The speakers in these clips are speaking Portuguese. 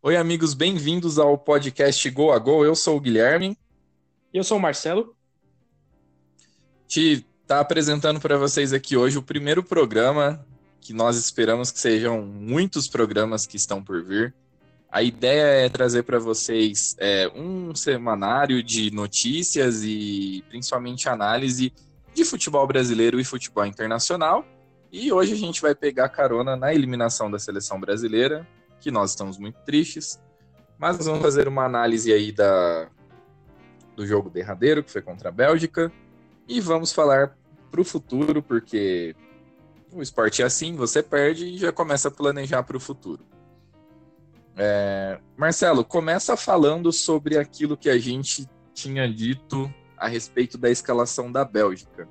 Oi, amigos, bem-vindos ao podcast Go a Go. Eu sou o Guilherme. Eu sou o Marcelo. Te tá apresentando para vocês aqui hoje o primeiro programa que nós esperamos que sejam muitos programas que estão por vir. A ideia é trazer para vocês é, um semanário de notícias e principalmente análise de futebol brasileiro e futebol internacional. E hoje a gente vai pegar carona na eliminação da seleção brasileira, que nós estamos muito tristes. Mas vamos fazer uma análise aí da, do jogo derradeiro, que foi contra a Bélgica. E vamos falar para o futuro, porque o esporte é assim, você perde e já começa a planejar para o futuro. É... Marcelo, começa falando sobre aquilo que a gente tinha dito a respeito da escalação da Bélgica.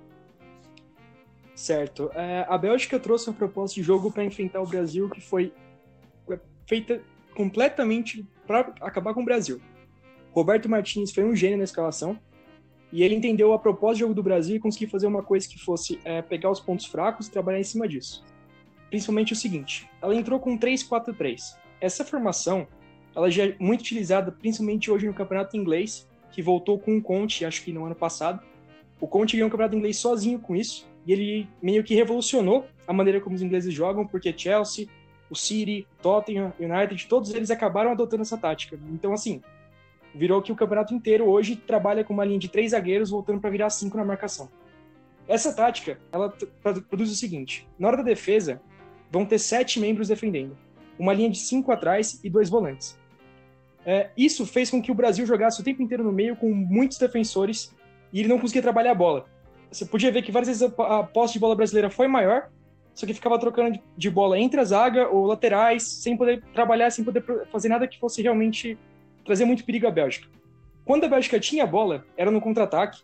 Certo. É, a Bélgica trouxe uma proposta de jogo para enfrentar o Brasil que foi feita completamente para acabar com o Brasil. Roberto Martins foi um gênio na escalação e ele entendeu a proposta de jogo do Brasil e conseguiu fazer uma coisa que fosse é, pegar os pontos fracos e trabalhar em cima disso. Principalmente o seguinte: ela entrou com 3-4-3. Essa formação ela já é muito utilizada, principalmente hoje no campeonato inglês, que voltou com o Conte, acho que no ano passado. O Conte ganhou o campeonato inglês sozinho com isso, e ele meio que revolucionou a maneira como os ingleses jogam, porque Chelsea, o City, Tottenham, United, todos eles acabaram adotando essa tática. Então, assim, virou que o campeonato inteiro hoje trabalha com uma linha de três zagueiros voltando para virar cinco na marcação. Essa tática, ela produz o seguinte: na hora da defesa, vão ter sete membros defendendo, uma linha de cinco atrás e dois volantes. É, isso fez com que o Brasil jogasse o tempo inteiro no meio com muitos defensores e ele não conseguia trabalhar a bola. Você podia ver que várias vezes a, a posse de bola brasileira foi maior, só que ficava trocando de bola entre a zaga ou laterais, sem poder trabalhar, sem poder fazer nada que fosse realmente trazer muito perigo à Bélgica. Quando a Bélgica tinha a bola, era no contra-ataque,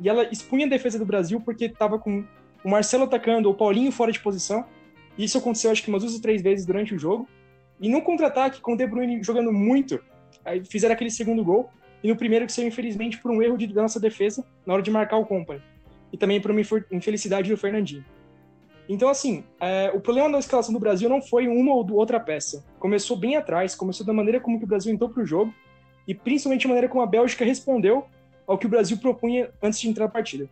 e ela expunha a defesa do Brasil porque estava com o Marcelo atacando, o Paulinho fora de posição. E isso aconteceu acho que umas duas ou três vezes durante o jogo. E no contra-ataque, com o De Bruyne jogando muito, aí fizeram aquele segundo gol. E no primeiro que saiu, infelizmente, por um erro de, da nossa defesa na hora de marcar o Company. E também por uma infelicidade do Fernandinho. Então, assim, é, o problema da escalação do Brasil não foi uma ou outra peça. Começou bem atrás, começou da maneira como o Brasil entrou para o jogo e principalmente a maneira como a Bélgica respondeu ao que o Brasil propunha antes de entrar na partida.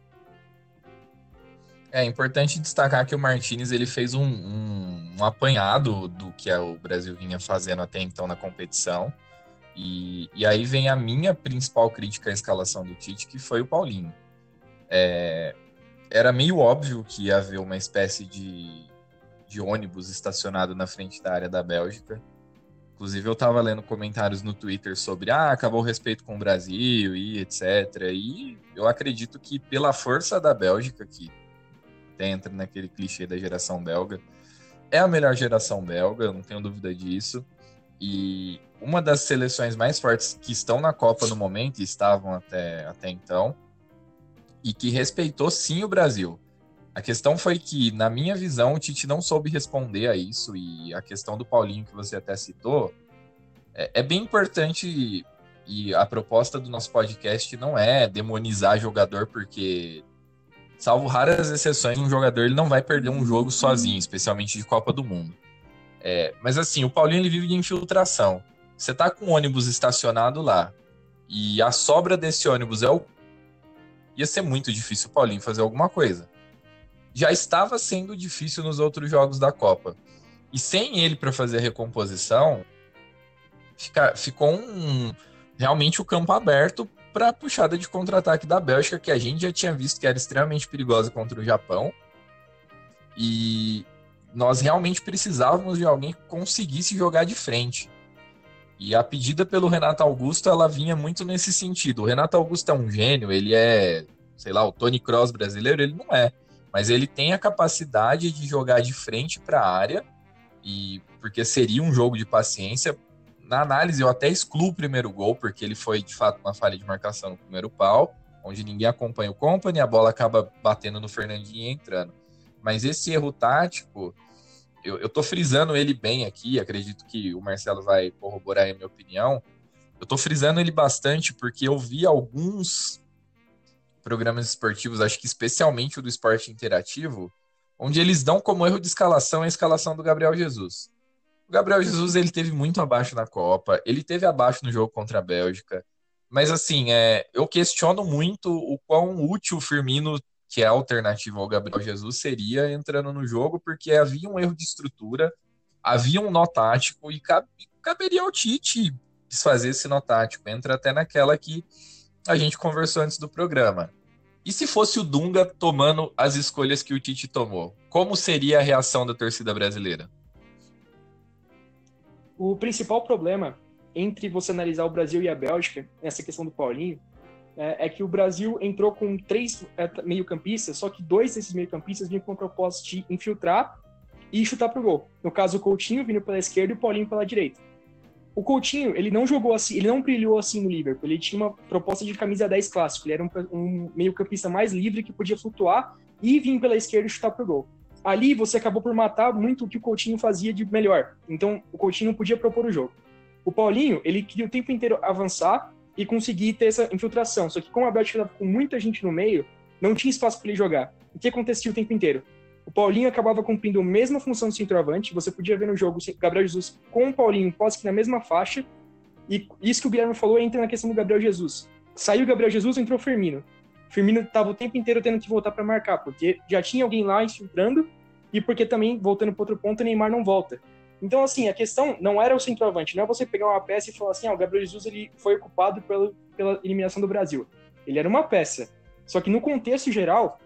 É importante destacar que o Martinez ele fez um, um, um apanhado do que o Brasil vinha fazendo até então na competição. E, e aí vem a minha principal crítica à escalação do Tite, que foi o Paulinho. É, era meio óbvio que ia haver uma espécie de, de ônibus estacionado na frente da área da Bélgica. Inclusive, eu estava lendo comentários no Twitter sobre ah, acabou o respeito com o Brasil e etc. E eu acredito que pela força da Bélgica, que entra naquele clichê da geração belga, é a melhor geração belga, não tenho dúvida disso. E uma das seleções mais fortes que estão na Copa no momento, e estavam até, até então, e que respeitou sim o Brasil. A questão foi que, na minha visão, o Tite não soube responder a isso, e a questão do Paulinho, que você até citou, é, é bem importante. E a proposta do nosso podcast não é demonizar jogador, porque, salvo raras exceções, um jogador ele não vai perder um jogo sozinho, especialmente de Copa do Mundo. É, mas assim, o Paulinho ele vive de infiltração. Você tá com o ônibus estacionado lá, e a sobra desse ônibus é o ia ser muito difícil o Paulinho fazer alguma coisa. Já estava sendo difícil nos outros jogos da Copa. E sem ele para fazer a recomposição, fica, ficou um, realmente o campo aberto para a puxada de contra-ataque da Bélgica, que a gente já tinha visto que era extremamente perigosa contra o Japão. E nós realmente precisávamos de alguém que conseguisse jogar de frente. E a pedida pelo Renato Augusto, ela vinha muito nesse sentido. O Renato Augusto é um gênio, ele é, sei lá, o Tony Cross brasileiro, ele não é. Mas ele tem a capacidade de jogar de frente para a área, e porque seria um jogo de paciência. Na análise, eu até excluo o primeiro gol, porque ele foi de fato uma falha de marcação no primeiro pau, onde ninguém acompanha o Company, a bola acaba batendo no Fernandinho e entrando. Mas esse erro tático, eu, eu tô frisando ele bem aqui, acredito que o Marcelo vai corroborar a minha opinião. Eu tô frisando ele bastante porque eu vi alguns programas esportivos, acho que especialmente o do esporte interativo, onde eles dão como erro de escalação a escalação do Gabriel Jesus. O Gabriel Jesus ele teve muito abaixo na Copa, ele teve abaixo no jogo contra a Bélgica. Mas assim, é, eu questiono muito o quão útil o Firmino, que é alternativa ao Gabriel Jesus, seria entrando no jogo, porque havia um erro de estrutura, havia um nó tático e caberia ao Tite desfazer esse nó tático. Entra até naquela que a gente conversou antes do programa. E se fosse o Dunga tomando as escolhas que o Tite tomou? Como seria a reação da torcida brasileira? O principal problema entre você analisar o Brasil e a Bélgica, nessa questão do Paulinho, é, é que o Brasil entrou com três é, meio-campistas, só que dois desses meio-campistas vinham com o propósito de infiltrar e chutar pro gol. No caso, o Coutinho vindo pela esquerda e o Paulinho pela direita. O Coutinho, ele não jogou assim, ele não brilhou assim no Liverpool. Ele tinha uma proposta de camisa 10 clássico. Ele era um, um meio-campista mais livre que podia flutuar e vir pela esquerda e chutar pro gol ali você acabou por matar muito o que o Coutinho fazia de melhor. Então, o Coutinho não podia propor o jogo. O Paulinho, ele queria o tempo inteiro avançar e conseguir ter essa infiltração. Só que como a Bélgica estava com muita gente no meio, não tinha espaço para ele jogar. O que acontecia o tempo inteiro? O Paulinho acabava cumprindo a mesma função do centroavante. Você podia ver no jogo o Gabriel Jesus com o Paulinho quase que na mesma faixa. E isso que o Guilherme falou entra na questão do Gabriel Jesus. Saiu o Gabriel Jesus, entrou o Firmino. Firmino estava o tempo inteiro tendo que voltar para marcar, porque já tinha alguém lá infiltrando e porque também, voltando para outro ponto, o Neymar não volta. Então, assim, a questão não era o centroavante, não é você pegar uma peça e falar assim, ah, o Gabriel Jesus ele foi ocupado pelo, pela eliminação do Brasil. Ele era uma peça. Só que no contexto geral,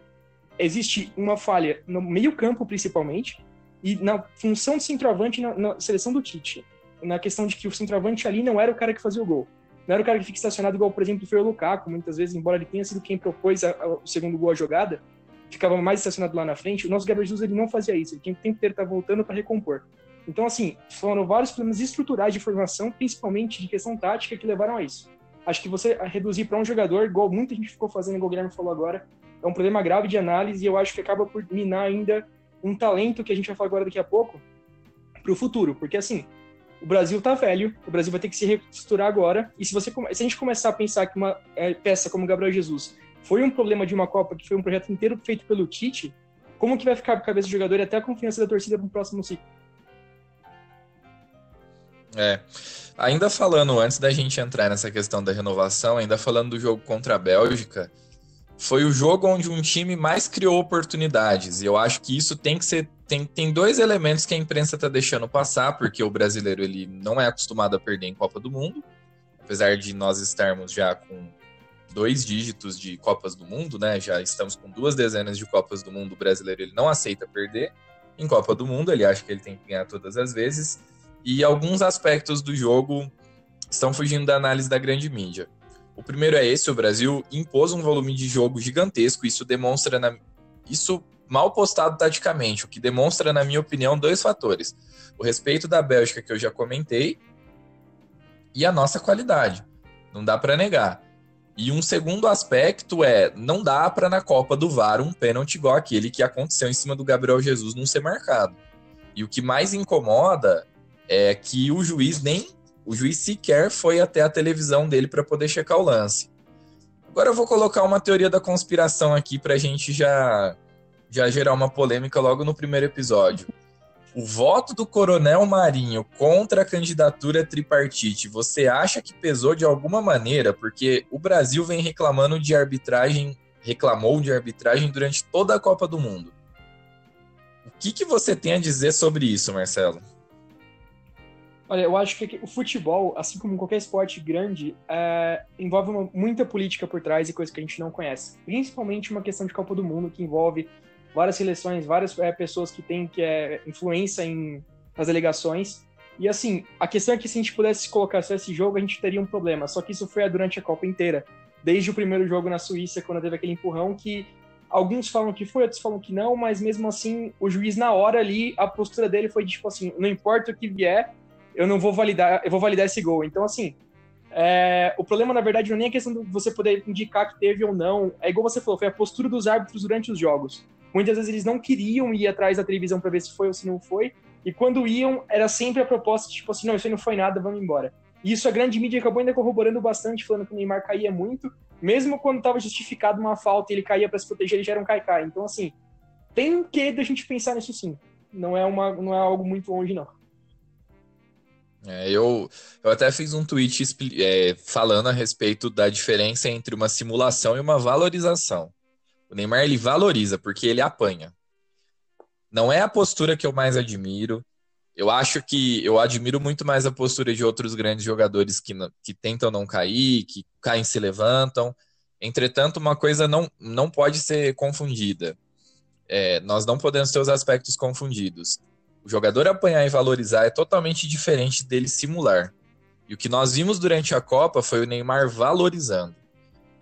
existe uma falha no meio-campo, principalmente, e na função de centroavante na, na, seleção do Tite. Na questão de que o centroavante ali não era o cara que fazia o gol. Não era o cara que fica estacionado igual, por exemplo, foi o Lukaku, muitas vezes, embora ele tenha sido quem propôs a, a, o segundo gol à jogada, ficava mais estacionado lá na frente. O nosso Gabriel Jesus ele não fazia isso, ele tinha que inteiro estar voltando para recompor. Então, assim, foram vários problemas estruturais de formação, principalmente de questão tática, que levaram a isso. Acho que você reduzir para um jogador, igual muita gente ficou fazendo, igual o Guilherme falou agora, é um problema grave de análise e eu acho que acaba por minar ainda um talento que a gente vai falar agora daqui a pouco para o futuro. Porque, assim, o Brasil tá velho, o Brasil vai ter que se reestruturar agora. E se, você, se a gente começar a pensar que uma é, peça como Gabriel Jesus foi um problema de uma Copa, que foi um projeto inteiro feito pelo Tite, como que vai ficar a cabeça do jogador e até a confiança da torcida para o próximo ciclo? É. Ainda falando, antes da gente entrar nessa questão da renovação, ainda falando do jogo contra a Bélgica, foi o jogo onde um time mais criou oportunidades. E eu acho que isso tem que ser. Tem, tem dois elementos que a imprensa está deixando passar, porque o brasileiro ele não é acostumado a perder em Copa do Mundo, apesar de nós estarmos já com dois dígitos de Copas do Mundo, né? Já estamos com duas dezenas de Copas do Mundo. O brasileiro ele não aceita perder em Copa do Mundo, ele acha que ele tem que ganhar todas as vezes e alguns aspectos do jogo estão fugindo da análise da grande mídia. O primeiro é esse: o Brasil impôs um volume de jogo gigantesco. Isso demonstra, na... isso mal postado taticamente, o que demonstra, na minha opinião, dois fatores: o respeito da Bélgica, que eu já comentei, e a nossa qualidade. Não dá para negar. E um segundo aspecto é: não dá para na Copa do VAR um pênalti igual aquele que aconteceu em cima do Gabriel Jesus não ser marcado. E o que mais incomoda é que o juiz nem o juiz sequer foi até a televisão dele para poder checar o lance. Agora eu vou colocar uma teoria da conspiração aqui para a gente já já gerar uma polêmica logo no primeiro episódio. O voto do Coronel Marinho contra a candidatura tripartite, você acha que pesou de alguma maneira? Porque o Brasil vem reclamando de arbitragem, reclamou de arbitragem durante toda a Copa do Mundo. O que, que você tem a dizer sobre isso, Marcelo? Olha, eu acho que o futebol, assim como qualquer esporte grande, é, envolve uma, muita política por trás e coisa que a gente não conhece. Principalmente uma questão de Copa do Mundo, que envolve várias seleções, várias é, pessoas que têm que é, influência em, nas delegações. E assim, a questão é que se a gente pudesse colocar só esse jogo, a gente teria um problema. Só que isso foi durante a Copa inteira. Desde o primeiro jogo na Suíça, quando teve aquele empurrão, que alguns falam que foi, outros falam que não, mas mesmo assim, o juiz na hora ali, a postura dele foi tipo assim, não importa o que vier, eu não vou validar, eu vou validar esse gol. Então, assim, é, o problema, na verdade, não é nem a questão de você poder indicar que teve ou não. É igual você falou, foi a postura dos árbitros durante os jogos. Muitas vezes eles não queriam ir atrás da televisão para ver se foi ou se não foi. E quando iam, era sempre a proposta, tipo assim, não, isso aí não foi nada, vamos embora. E isso a grande mídia acabou ainda corroborando bastante, falando que o Neymar caía muito, mesmo quando estava justificado uma falta ele caía para se proteger, ele já era um caicai. Então, assim, tem quê da gente pensar nisso sim. Não é, uma, não é algo muito longe, não. É, eu, eu até fiz um tweet é, falando a respeito da diferença entre uma simulação e uma valorização. O Neymar ele valoriza porque ele apanha. Não é a postura que eu mais admiro. Eu acho que eu admiro muito mais a postura de outros grandes jogadores que, que tentam não cair, que caem e se levantam. Entretanto, uma coisa não, não pode ser confundida. É, nós não podemos ter os aspectos confundidos. O jogador apanhar e valorizar é totalmente diferente dele simular. E o que nós vimos durante a Copa foi o Neymar valorizando.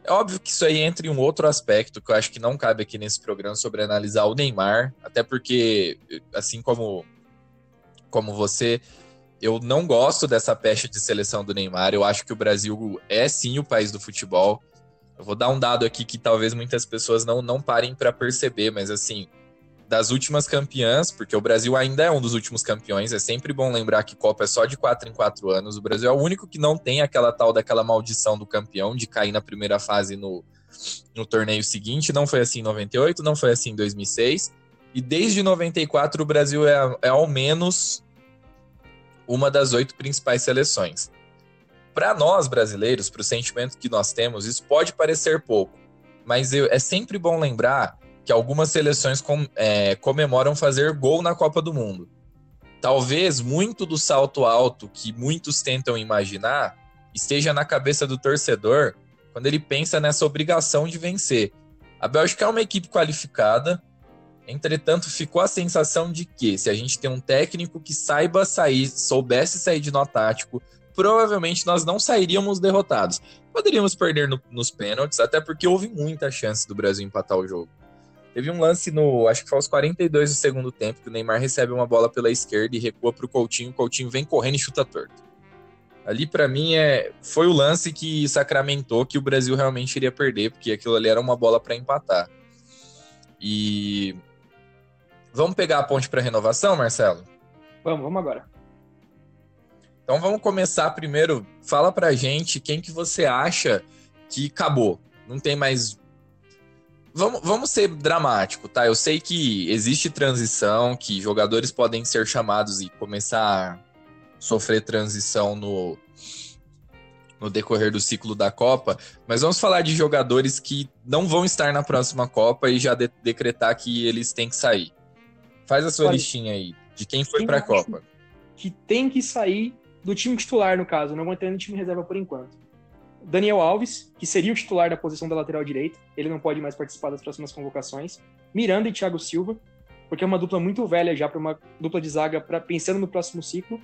É óbvio que isso aí entra em um outro aspecto que eu acho que não cabe aqui nesse programa sobre analisar o Neymar, até porque, assim como, como você, eu não gosto dessa pecha de seleção do Neymar. Eu acho que o Brasil é sim o país do futebol. Eu vou dar um dado aqui que talvez muitas pessoas não, não parem para perceber, mas assim, das últimas campeãs, porque o Brasil ainda é um dos últimos campeões, é sempre bom lembrar que Copa é só de 4 em 4 anos. O Brasil é o único que não tem aquela tal daquela maldição do campeão de cair na primeira fase no, no torneio seguinte. Não foi assim em 98, não foi assim em 2006. E desde 94 o Brasil é, é ao menos uma das oito principais seleções. Para nós brasileiros, para o sentimento que nós temos, isso pode parecer pouco, mas eu, é sempre bom lembrar que algumas seleções com, é, comemoram fazer gol na Copa do Mundo. Talvez muito do salto alto que muitos tentam imaginar esteja na cabeça do torcedor quando ele pensa nessa obrigação de vencer. A Bélgica é uma equipe qualificada, entretanto, ficou a sensação de que se a gente tem um técnico que saiba sair, soubesse sair de nó tático, provavelmente nós não sairíamos derrotados. Poderíamos perder no, nos pênaltis, até porque houve muita chance do Brasil empatar o jogo. Teve um lance no, acho que foi aos 42 do segundo tempo, que o Neymar recebe uma bola pela esquerda e recua para o Coutinho, o Coutinho vem correndo e chuta torto. Ali para mim é, foi o lance que sacramentou que o Brasil realmente iria perder, porque aquilo ali era uma bola para empatar. E vamos pegar a ponte para renovação, Marcelo? Vamos, vamos agora. Então vamos começar primeiro. Fala pra gente quem que você acha que acabou. Não tem mais Vamos, vamos ser dramático, tá? Eu sei que existe transição, que jogadores podem ser chamados e começar a sofrer transição no, no decorrer do ciclo da Copa, mas vamos falar de jogadores que não vão estar na próxima Copa e já de decretar que eles têm que sair. Faz a sua Olha, listinha aí de quem foi para a Copa. Que tem que sair do time titular, no caso, não vou entrar no time reserva por enquanto. Daniel Alves, que seria o titular da posição da lateral direita, ele não pode mais participar das próximas convocações. Miranda e Thiago Silva, porque é uma dupla muito velha já para uma dupla de zaga para pensando no próximo ciclo.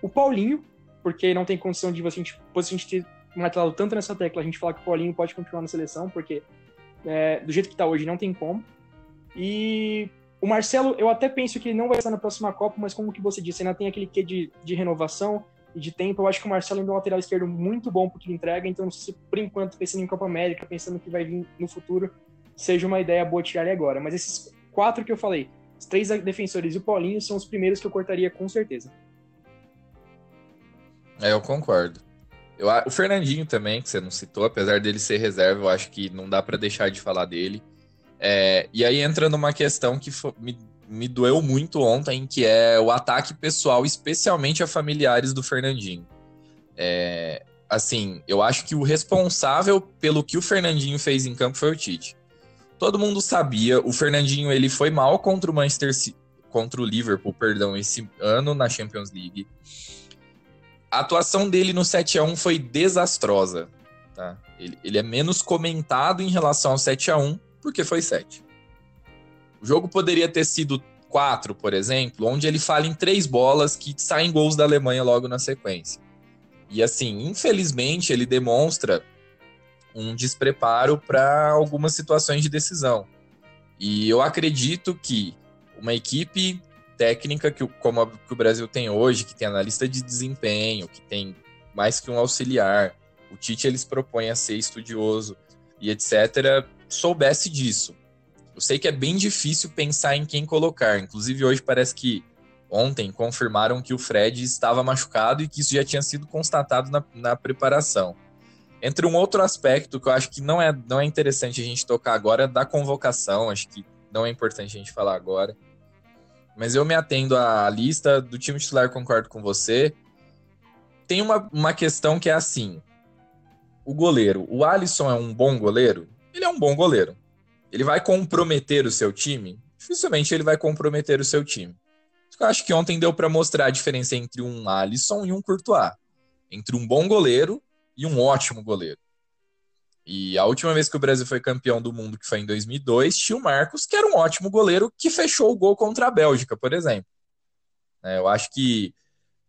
O Paulinho, porque não tem condição de você, a gente ter martelado tanto nessa tecla, a gente falar que o Paulinho pode continuar na seleção, porque é, do jeito que está hoje não tem como. E o Marcelo, eu até penso que ele não vai estar na próxima Copa, mas como que você disse, ainda tem aquele quê de, de renovação, e de tempo, eu acho que o Marcelo ainda é um lateral esquerdo muito bom porque ele entrega, então se por enquanto, pensando em Copa América, pensando que vai vir no futuro, seja uma ideia boa tirar ele agora. Mas esses quatro que eu falei, os três defensores e o Paulinho são os primeiros que eu cortaria com certeza. É, eu concordo. Eu, o Fernandinho também, que você não citou, apesar dele ser reserva, eu acho que não dá para deixar de falar dele. É, e aí entra numa questão que me me doeu muito ontem, que é o ataque pessoal, especialmente a familiares do Fernandinho. É, assim, eu acho que o responsável pelo que o Fernandinho fez em campo foi o Tite. Todo mundo sabia, o Fernandinho ele foi mal contra o Manchester City, contra o Liverpool, perdão, esse ano na Champions League. A atuação dele no 7 a 1 foi desastrosa, tá? Ele, ele é menos comentado em relação ao 7 a 1 porque foi 7. O jogo poderia ter sido 4, por exemplo, onde ele fala em três bolas que saem gols da Alemanha logo na sequência. E assim, infelizmente, ele demonstra um despreparo para algumas situações de decisão. E eu acredito que uma equipe técnica que, como a que o Brasil tem hoje, que tem analista de desempenho, que tem mais que um auxiliar, o Tite eles propõem a ser estudioso e etc., soubesse disso. Eu sei que é bem difícil pensar em quem colocar. Inclusive, hoje parece que ontem confirmaram que o Fred estava machucado e que isso já tinha sido constatado na, na preparação. Entre um outro aspecto que eu acho que não é, não é interessante a gente tocar agora, é da convocação, acho que não é importante a gente falar agora. Mas eu me atendo à lista do time titular, concordo com você. tem uma, uma questão que é assim: o goleiro, o Alisson é um bom goleiro? Ele é um bom goleiro. Ele vai comprometer o seu time? Dificilmente ele vai comprometer o seu time. Eu acho que ontem deu para mostrar a diferença entre um Alisson e um Courtois, entre um bom goleiro e um ótimo goleiro. E a última vez que o Brasil foi campeão do mundo, que foi em 2002, tinha o Marcos, que era um ótimo goleiro, que fechou o gol contra a Bélgica, por exemplo. É, eu acho que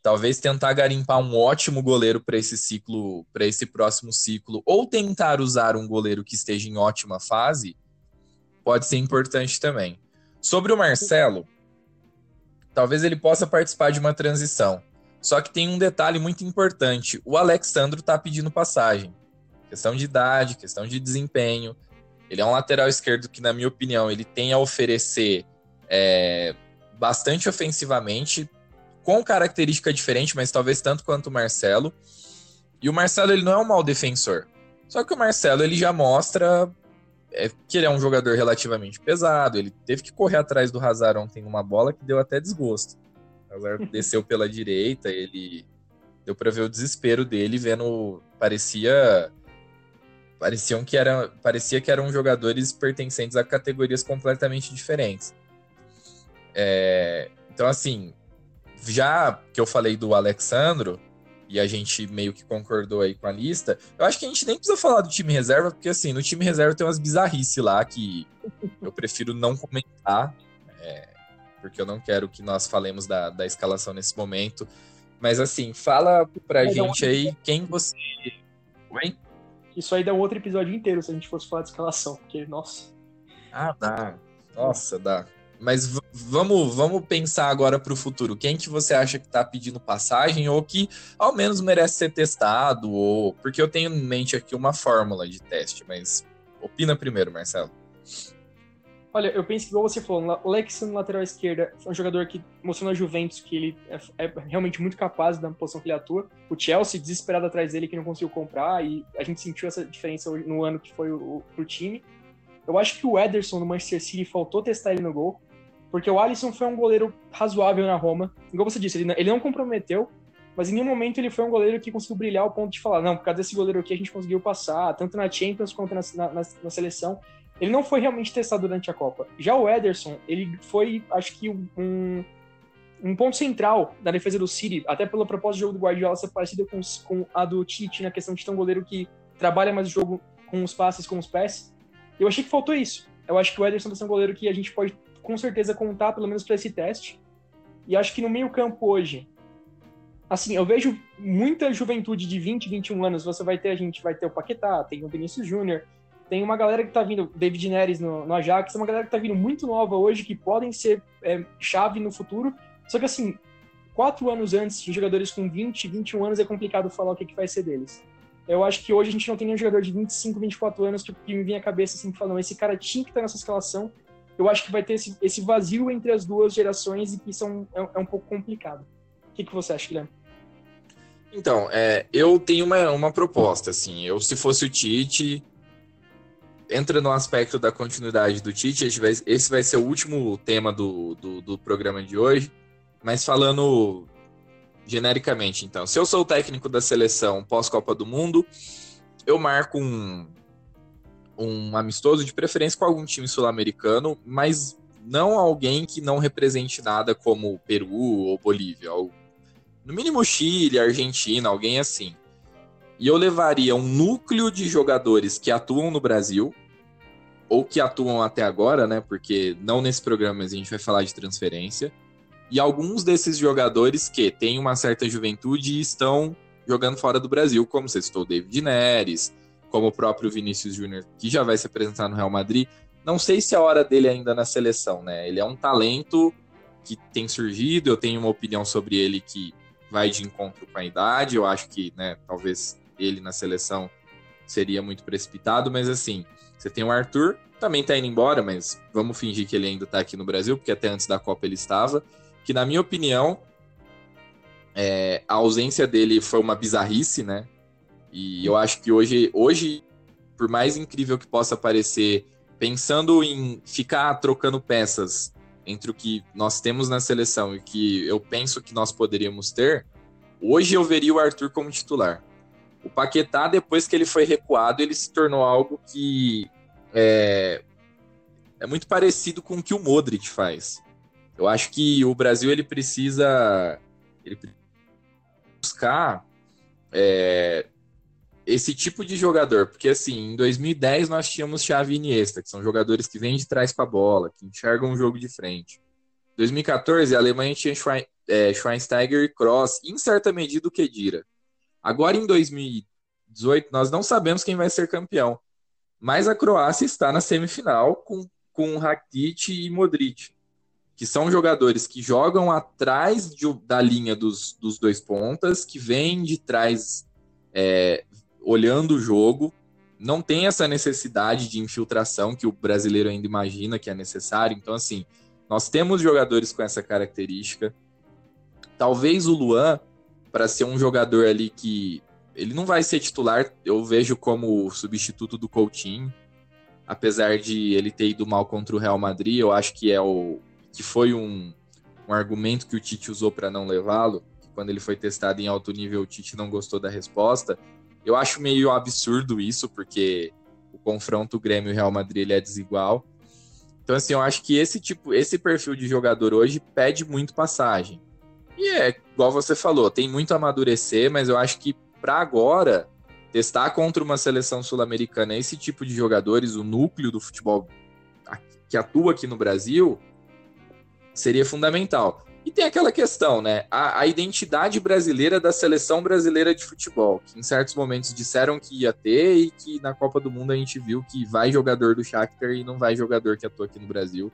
talvez tentar garimpar um ótimo goleiro para esse ciclo, para esse próximo ciclo, ou tentar usar um goleiro que esteja em ótima fase, pode ser importante também. Sobre o Marcelo, talvez ele possa participar de uma transição. Só que tem um detalhe muito importante: o Alexandro está pedindo passagem. Questão de idade, questão de desempenho. Ele é um lateral esquerdo que, na minha opinião, ele tem a oferecer é, bastante ofensivamente, com característica diferente, mas talvez tanto quanto o Marcelo. E o Marcelo ele não é um mau defensor. Só que o Marcelo ele já mostra é, que ele é um jogador relativamente pesado. Ele teve que correr atrás do Hazard ontem numa bola que deu até desgosto. O Hazard desceu pela direita, ele deu para ver o desespero dele vendo parecia pareciam que era, parecia que eram jogadores pertencentes a categorias completamente diferentes. É, então, assim, já que eu falei do Alexandro, e a gente meio que concordou aí com a lista, eu acho que a gente nem precisa falar do time reserva, porque assim, no time reserva tem umas bizarrices lá que eu prefiro não comentar, é, porque eu não quero que nós falemos da, da escalação nesse momento. Mas assim, fala pra Mas gente aí quem você. Oi? Isso aí dá um outro episódio inteiro se a gente fosse falar de escalação, porque, nossa. Ah, dá. Nossa, dá. Mas vamos, vamos pensar agora para o futuro. Quem que você acha que está pedindo passagem ou que ao menos merece ser testado? Ou porque eu tenho em mente aqui uma fórmula de teste, mas opina primeiro, Marcelo. Olha, eu penso que, igual você falou, o Lex no lateral esquerda foi um jogador que mostrou na Juventus que ele é, é, realmente muito capaz da posição que ele atua. O Chelsea, desesperado atrás dele, que não conseguiu comprar, e a gente sentiu essa diferença no ano que foi o, o, pro time. Eu acho que o Ederson no Manchester City faltou testar ele no gol, porque o Alisson foi um goleiro razoável na Roma. Igual você disse, ele não, ele não comprometeu, mas em nenhum momento ele foi um goleiro que conseguiu brilhar ao ponto de falar, não, por causa desse goleiro aqui a gente conseguiu passar, tanto na Champions quanto na, na, na seleção ele não foi realmente testado durante a Copa. Já o Ederson, ele foi, acho que, um, um ponto central da defesa do City, até pela proposta de jogo do Guardiola ser parecida com, com a do Tite na questão de ter um goleiro que trabalha mais o jogo com os passes, com os pés. Eu achei que faltou isso. Eu acho que o Ederson vai ser um goleiro que a gente pode com certeza contar, pelo menos para esse teste. E acho que no meio campo hoje, assim, eu vejo muita juventude de 20, 21 anos. Você vai ter, a gente vai ter o Paquetá, tem o Vinícius Júnior, tem uma galera que tá vindo, David Neres no, no Ajax, uma galera que tá vindo muito nova hoje, que podem ser é, chave no futuro. Só que assim, quatro anos antes, jogadores com 20, 21 anos, é complicado falar o que, que vai ser deles. Eu acho que hoje a gente não tem nenhum jogador de 25, 24 anos que, que me vem à cabeça assim, falando, esse cara tinha que estar nessa escalação. Eu acho que vai ter esse, esse vazio entre as duas gerações e que isso é um, é, é um pouco complicado. O que, que você acha, Guilherme? Então, é, eu tenho uma, uma proposta, assim, eu se fosse o Tite, entra no aspecto da continuidade do Tite. Esse vai, esse vai ser o último tema do, do, do, programa de hoje. Mas falando genericamente, então, se eu sou o técnico da seleção pós-Copa do Mundo, eu marco um, um amistoso de preferência com algum time sul-americano, mas não alguém que não represente nada como Peru ou Bolívia. Ou, no mínimo Chile, Argentina, alguém assim. E eu levaria um núcleo de jogadores que atuam no Brasil, ou que atuam até agora, né? Porque não nesse programa, mas a gente vai falar de transferência. E alguns desses jogadores que têm uma certa juventude estão jogando fora do Brasil, como você citou, David Neres, como o próprio Vinícius Júnior, que já vai se apresentar no Real Madrid. Não sei se é a hora dele ainda na seleção, né? Ele é um talento que tem surgido, eu tenho uma opinião sobre ele que vai de encontro com a idade. Eu acho que, né, talvez ele na seleção seria muito precipitado, mas assim, você tem o Arthur, também tá indo embora, mas vamos fingir que ele ainda tá aqui no Brasil, porque até antes da Copa ele estava. Que, na minha opinião, é, a ausência dele foi uma bizarrice, né? E eu acho que hoje, hoje, por mais incrível que possa parecer, pensando em ficar trocando peças entre o que nós temos na seleção e o que eu penso que nós poderíamos ter, hoje eu veria o Arthur como titular. O Paquetá, depois que ele foi recuado, ele se tornou algo que é, é muito parecido com o que o Modric faz. Eu acho que o Brasil ele precisa, ele buscar é, esse tipo de jogador, porque assim, em 2010 nós tínhamos Xavi e Iniesta, que são jogadores que vêm de trás com a bola, que enxergam o jogo de frente. Em 2014 a Alemanha tinha é, Schweinsteiger e Kroos, em certa medida o Kedira. Agora em 2018 nós não sabemos quem vai ser campeão, mas a Croácia está na semifinal com com Rakitic e Modric, que são jogadores que jogam atrás de, da linha dos, dos dois pontas, que vêm de trás é, olhando o jogo, não tem essa necessidade de infiltração que o brasileiro ainda imagina que é necessário. Então, assim, nós temos jogadores com essa característica. Talvez o Luan, para ser um jogador ali que ele não vai ser titular, eu vejo como substituto do Coutinho. Apesar de ele ter ido mal contra o Real Madrid, eu acho que é o que foi um, um argumento que o Tite usou para não levá-lo. Quando ele foi testado em alto nível, o Tite não gostou da resposta. Eu acho meio absurdo isso, porque o confronto Grêmio Real Madrid é desigual. Então, assim, eu acho que esse tipo, esse perfil de jogador hoje pede muito passagem. E é igual você falou, tem muito a amadurecer, mas eu acho que para agora testar contra uma seleção sul-americana esse tipo de jogadores, o núcleo do futebol que atua aqui no Brasil, seria fundamental. E tem aquela questão, né? A, a, identidade brasileira da seleção brasileira de futebol, que em certos momentos disseram que ia ter e que na Copa do Mundo a gente viu que vai jogador do Shakhtar e não vai jogador que atua aqui no Brasil,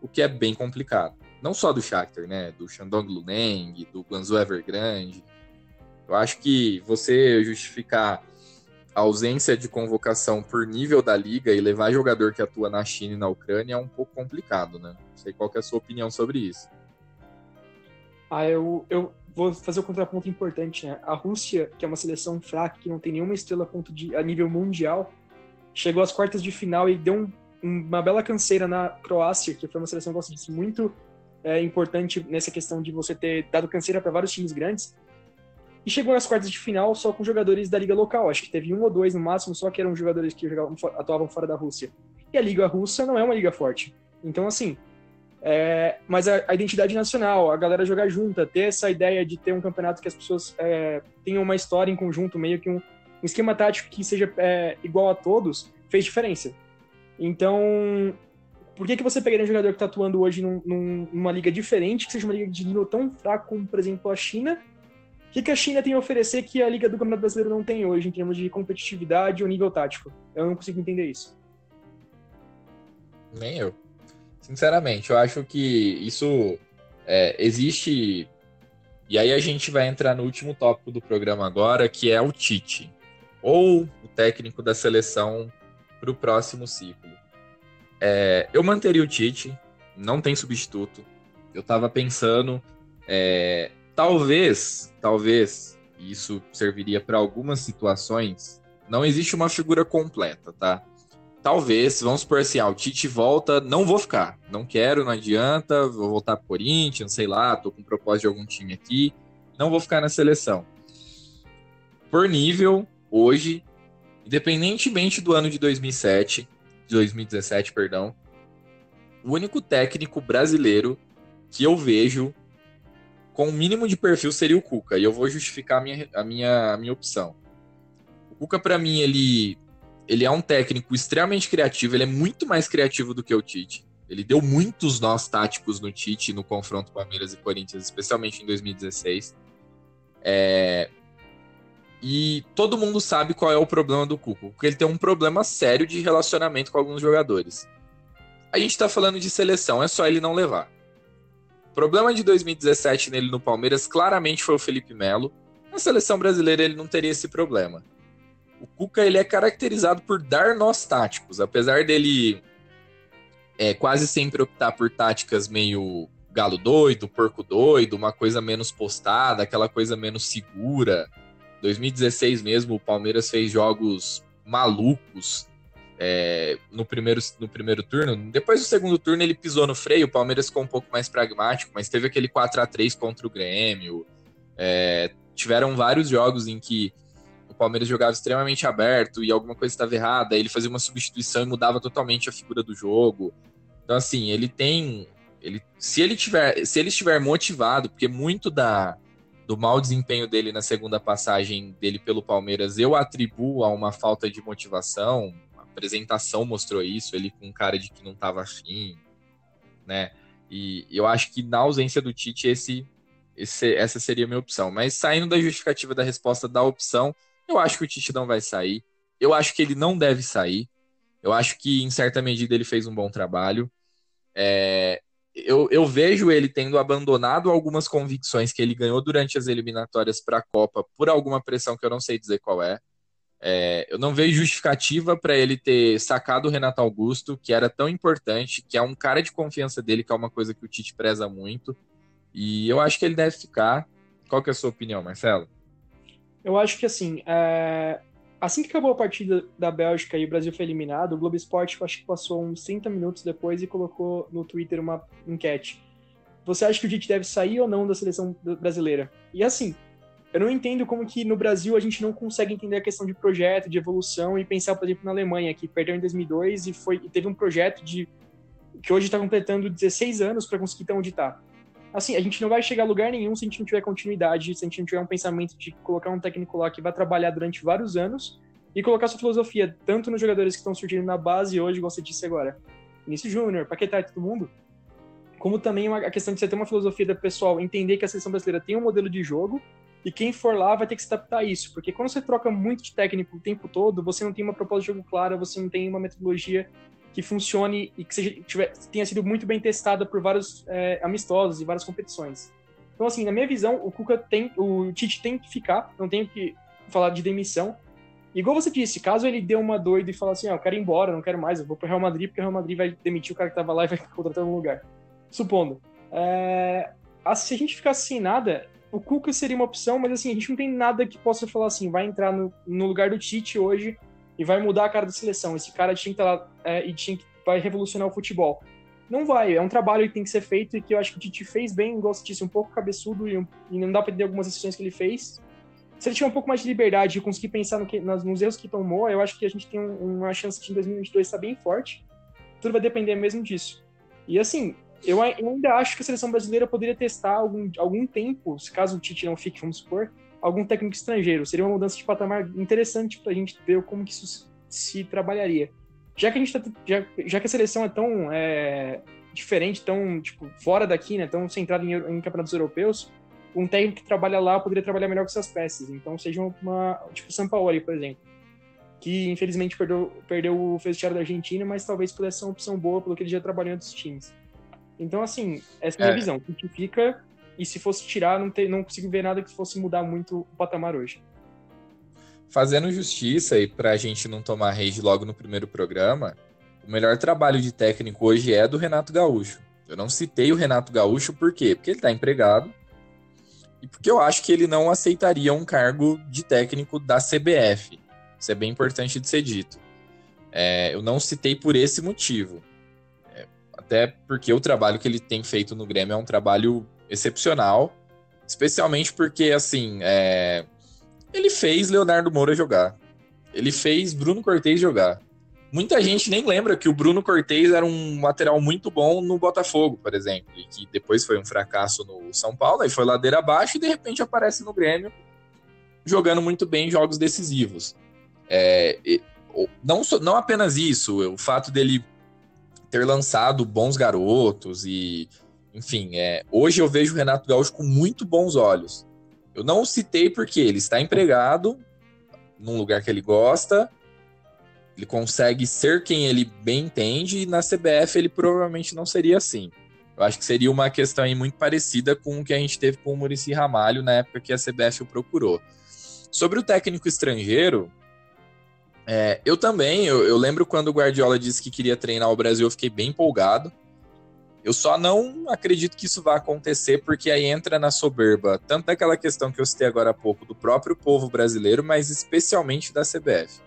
o que é bem complicado. Não só do Shakhtar, né? Do Shandong Luneng, do Guangzhou Evergrande. Eu acho que você justificar a ausência de convocação por nível da liga e levar jogador que atua na China e na Ucrânia é um pouco complicado, né? Não sei qual é a sua opinião sobre isso. Ah, eu, eu vou fazer um contraponto importante, né? A Rússia, que é uma seleção fraca, que não tem nenhuma estrela a, ponto de, a nível mundial, chegou às quartas de final e deu um, uma bela canseira na Croácia, que foi uma seleção, como disse, muito é, importante nessa questão de você ter dado canseira para vários times grandes. E chegou nas quartas de final só com jogadores da liga local. Acho que teve um ou dois no máximo, só que eram jogadores que jogavam, atuavam fora da Rússia. E a liga russa não é uma liga forte. Então, assim, é, mas a, a, identidade nacional, a galera jogar junta, ter essa ideia de ter um campeonato que as pessoas é, tenham uma história em conjunto, meio que um, um esquema tático que seja é, igual a todos, fez diferença. Então, por que, que você pegaria um jogador que está atuando hoje num, num, numa liga diferente, que seja uma liga de nível tão fraco como, por exemplo, a China? O que, que a China tem a oferecer que a Liga do Campeonato Brasileiro não tem hoje, em termos de competitividade ou nível tático? Eu não consigo entender isso. Nem eu. Sinceramente, eu acho que isso é, existe. E aí a gente vai entrar no último tópico do programa agora, que é o Tite, ou o técnico da seleção para o próximo ciclo. É, eu manteria o Tite, não tem substituto. Eu estava pensando, é, talvez, talvez, isso serviria para algumas situações. Não existe uma figura completa, tá? talvez, vamos supor assim, ah, o Tite volta, não vou ficar, não quero, não adianta, vou voltar pro Corinthians, sei lá, tô com propósito de algum time aqui, não vou ficar na seleção. Por nível, hoje, independentemente do ano de 2007, 2017, perdão, o único técnico brasileiro que eu vejo com o mínimo de perfil seria o Cuca, e eu vou justificar a minha, a minha, a minha opção. O Cuca, para mim, ele ele é um técnico extremamente criativo, ele é muito mais criativo do que o Tite. Ele deu muitos nós táticos no Tite no confronto Palmeiras e Corinthians, especialmente em 2016. É... E todo mundo sabe qual é o problema do Cuco, porque ele tem um problema sério de relacionamento com alguns jogadores. A gente tá falando de seleção, é só ele não levar. Problema de 2017 nele no Palmeiras claramente foi o Felipe Melo. Na seleção brasileira ele não teria esse problema o Cuca ele é caracterizado por dar nós táticos, apesar dele é, quase sempre optar por táticas meio galo doido, porco doido, uma coisa menos postada, aquela coisa menos segura. 2016 mesmo, o Palmeiras fez jogos malucos é, no, primeiro, no primeiro turno. Depois do segundo turno ele pisou no freio, o Palmeiras ficou um pouco mais pragmático, mas teve aquele 4 a 3 contra o Grêmio. É, tiveram vários jogos em que o Palmeiras jogava extremamente aberto e alguma coisa estava errada, ele fazia uma substituição e mudava totalmente a figura do jogo. Então, assim, ele tem. Ele, se ele tiver, se ele estiver motivado, porque muito da, do mau desempenho dele na segunda passagem dele pelo Palmeiras eu atribuo a uma falta de motivação. Apresentação mostrou isso, ele com cara de que não estava afim, né? E eu acho que na ausência do Tite, esse, esse, essa seria a minha opção. Mas saindo da justificativa da resposta da opção, eu acho que o Tite não vai sair. Eu acho que ele não deve sair. Eu acho que, em certa medida, ele fez um bom trabalho. É, eu, eu, vejo ele tendo abandonado algumas convicções que ele ganhou durante as eliminatórias para a Copa por alguma pressão que eu não sei dizer qual é. É eu não vejo justificativa para ele ter sacado o Renato Augusto, que era tão importante, que é um cara de confiança dele, que é uma coisa que o Tite preza muito. E eu acho que ele deve ficar. Qual que é a sua opinião, Marcelo? Eu acho que assim, é... assim que acabou a partida da Bélgica e o Brasil foi eliminado, o Globo Esporte acho que passou uns 30 minutos depois e colocou no Twitter uma enquete. Você acha que o Tite deve sair ou não da seleção brasileira? E assim, eu não entendo como que no Brasil a gente não consegue entender a questão de projeto, de evolução e pensar, por exemplo, na Alemanha, que perdeu em 2002 e foi e teve um projeto de que hoje está completando 16 anos para conseguir estar onde está assim, a gente não vai chegar a lugar nenhum se a gente não tiver continuidade, se a gente não tiver um pensamento de colocar um técnico lá que vai trabalhar durante vários anos e colocar sua filosofia tanto nos jogadores que estão surgindo na base hoje, igual você disse agora, Início Júnior, Paquetá e todo mundo, como também a questão de você ter uma filosofia da pessoal, entender que a seleção brasileira tem um modelo de jogo e quem for lá vai ter que se adaptar a isso, porque quando você troca muito de técnico o tempo todo, você não tem uma proposta de jogo clara, você não tem uma metodologia que funcione e que seja, tiver, tenha sido muito bem testada por vários é, amistosos e várias competições. Então, assim, na minha visão, o Cuca tem, o Tite tem que ficar, não tem que falar de demissão. Igual você disse, caso ele dê uma doida e falar assim, ah, eu quero ir embora, não quero mais, eu vou pro Real Madrid, porque o Real Madrid vai demitir o cara que tava lá e vai contratar no lugar. Supondo. É, se a gente ficasse sem nada, o Cuca seria uma opção, mas assim, a gente não tem nada que possa falar assim, vai entrar no, no lugar do Tite hoje e vai mudar a cara da seleção. Esse cara tinha que estar tá lá é, e tinha que vai revolucionar o futebol. Não vai, é um trabalho que tem que ser feito e que eu acho que o Tite fez bem, você disse, um pouco cabeçudo e, e não dá para entender algumas decisões que ele fez. Se ele tiver um pouco mais de liberdade e conseguir pensar no que, nos, nos erros que tomou, eu acho que a gente tem um, uma chance de em 2022 estar bem forte. Tudo vai depender mesmo disso. E assim, eu, ainda acho que a seleção brasileira poderia testar algum, algum tempo, se caso o Tite não fique, vamos supor, algum técnico estrangeiro. Seria uma mudança de patamar interessante para a gente ver como que isso se trabalharia. Já que a gente tá, já, já que a seleção é tão é, diferente, tão tipo fora daqui, né, tão centrada em, em, campeonatos europeus, um técnico que trabalha lá poderia trabalhar melhor com essas peças. Então, seja uma tipo São Paulo, por exemplo, que infelizmente perdeu, perdeu o vestiário da Argentina, mas talvez pudesse ser uma opção boa pelo que ele já trabalhou em outros times. Então, assim, essa é a minha é. visão. O que fica e se fosse tirar, não, ter, não consigo ver nada que fosse mudar muito o patamar hoje. Fazendo justiça, e para a gente não tomar rage logo no primeiro programa, o melhor trabalho de técnico hoje é do Renato Gaúcho. Eu não citei o Renato Gaúcho por quê? Porque ele está empregado e porque eu acho que ele não aceitaria um cargo de técnico da CBF. Isso é bem importante de ser dito. É, eu não citei por esse motivo. Até porque o trabalho que ele tem feito no Grêmio é um trabalho excepcional, especialmente porque, assim, é... ele fez Leonardo Moura jogar. Ele fez Bruno Cortez jogar. Muita gente nem lembra que o Bruno Cortez era um lateral muito bom no Botafogo, por exemplo, e que depois foi um fracasso no São Paulo, e foi ladeira abaixo e de repente aparece no Grêmio jogando muito bem jogos decisivos. É, não, não apenas isso, o fato dele ter lançado bons garotos e enfim, é, hoje eu vejo o Renato Gaúcho com muito bons olhos. Eu não o citei porque ele está empregado num lugar que ele gosta, ele consegue ser quem ele bem entende, e na CBF ele provavelmente não seria assim. Eu acho que seria uma questão aí muito parecida com o que a gente teve com o Murici Ramalho na época que a CBF o procurou. Sobre o técnico estrangeiro, é, eu também, eu, eu lembro quando o Guardiola disse que queria treinar o Brasil, eu fiquei bem empolgado. Eu só não acredito que isso vá acontecer, porque aí entra na soberba, tanto daquela questão que eu citei agora há pouco, do próprio povo brasileiro, mas especialmente da CBF.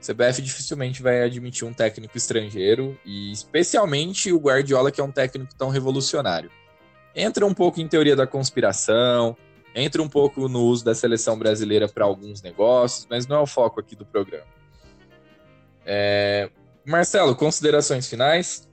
CBF dificilmente vai admitir um técnico estrangeiro, e especialmente o Guardiola, que é um técnico tão revolucionário. Entra um pouco em teoria da conspiração, entra um pouco no uso da seleção brasileira para alguns negócios, mas não é o foco aqui do programa. É... Marcelo, considerações finais?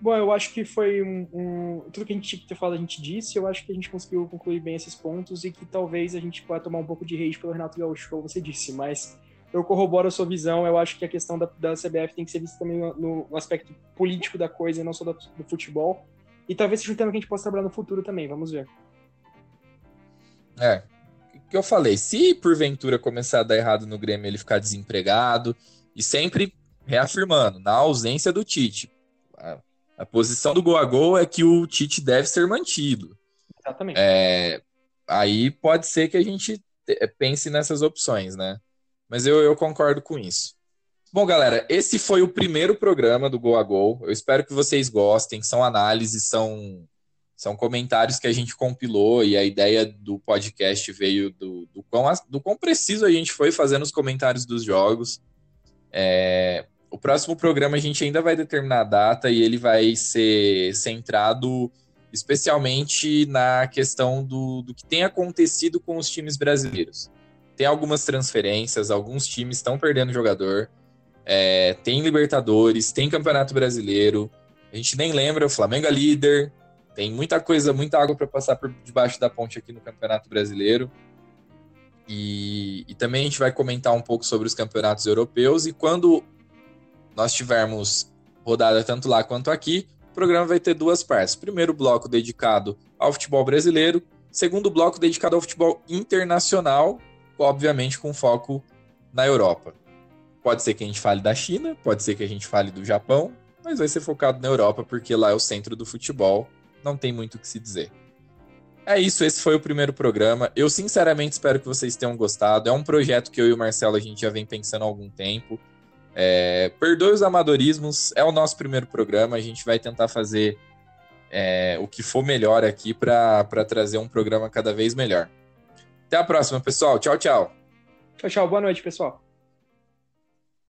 Bom, eu acho que foi um, um, Tudo que a gente tinha que ter falado, a gente disse. Eu acho que a gente conseguiu concluir bem esses pontos e que talvez a gente possa tomar um pouco de rage pelo Renato Gaúcho, como você disse, mas eu corroboro a sua visão. Eu acho que a questão da, da CBF tem que ser vista também no, no aspecto político da coisa, não só do, do futebol. E talvez seja um tema que a gente possa trabalhar no futuro também, vamos ver. É, o que eu falei, se porventura começar a dar errado no Grêmio ele ficar desempregado, e sempre reafirmando, na ausência do Tite, a, a posição do gol a gol é que o Tite deve ser mantido. Exatamente. É, aí pode ser que a gente pense nessas opções, né? Mas eu, eu concordo com isso. Bom, galera, esse foi o primeiro programa do Gol a Gol. Eu espero que vocês gostem. São análises, são, são comentários que a gente compilou e a ideia do podcast veio do, do, quão, do quão preciso a gente foi fazendo os comentários dos jogos. É, o próximo programa a gente ainda vai determinar a data e ele vai ser centrado especialmente na questão do, do que tem acontecido com os times brasileiros. Tem algumas transferências, alguns times estão perdendo jogador. É, tem Libertadores, tem Campeonato Brasileiro. A gente nem lembra, o Flamengo é líder. Tem muita coisa, muita água para passar por debaixo da ponte aqui no Campeonato Brasileiro. E, e, também a gente vai comentar um pouco sobre os campeonatos europeus. E quando nós tivermos rodada tanto lá quanto aqui, o programa vai ter duas partes. Primeiro bloco dedicado ao futebol brasileiro, segundo bloco dedicado ao futebol internacional, obviamente com foco na Europa. Pode ser que a gente fale da China, pode ser que a gente fale do Japão, mas vai ser focado na Europa porque lá é o centro do futebol, não tem muito o que se dizer. É isso, esse foi o primeiro programa. Eu sinceramente espero que vocês tenham gostado. É um projeto que eu e o Marcelo a gente já vem pensando há algum tempo. É, perdoe os amadorismos, é o nosso primeiro programa. A gente vai tentar fazer é, o que for melhor aqui para trazer um programa cada vez melhor. Até a próxima, pessoal. Tchau, tchau. Tchau, tchau. Boa noite, pessoal.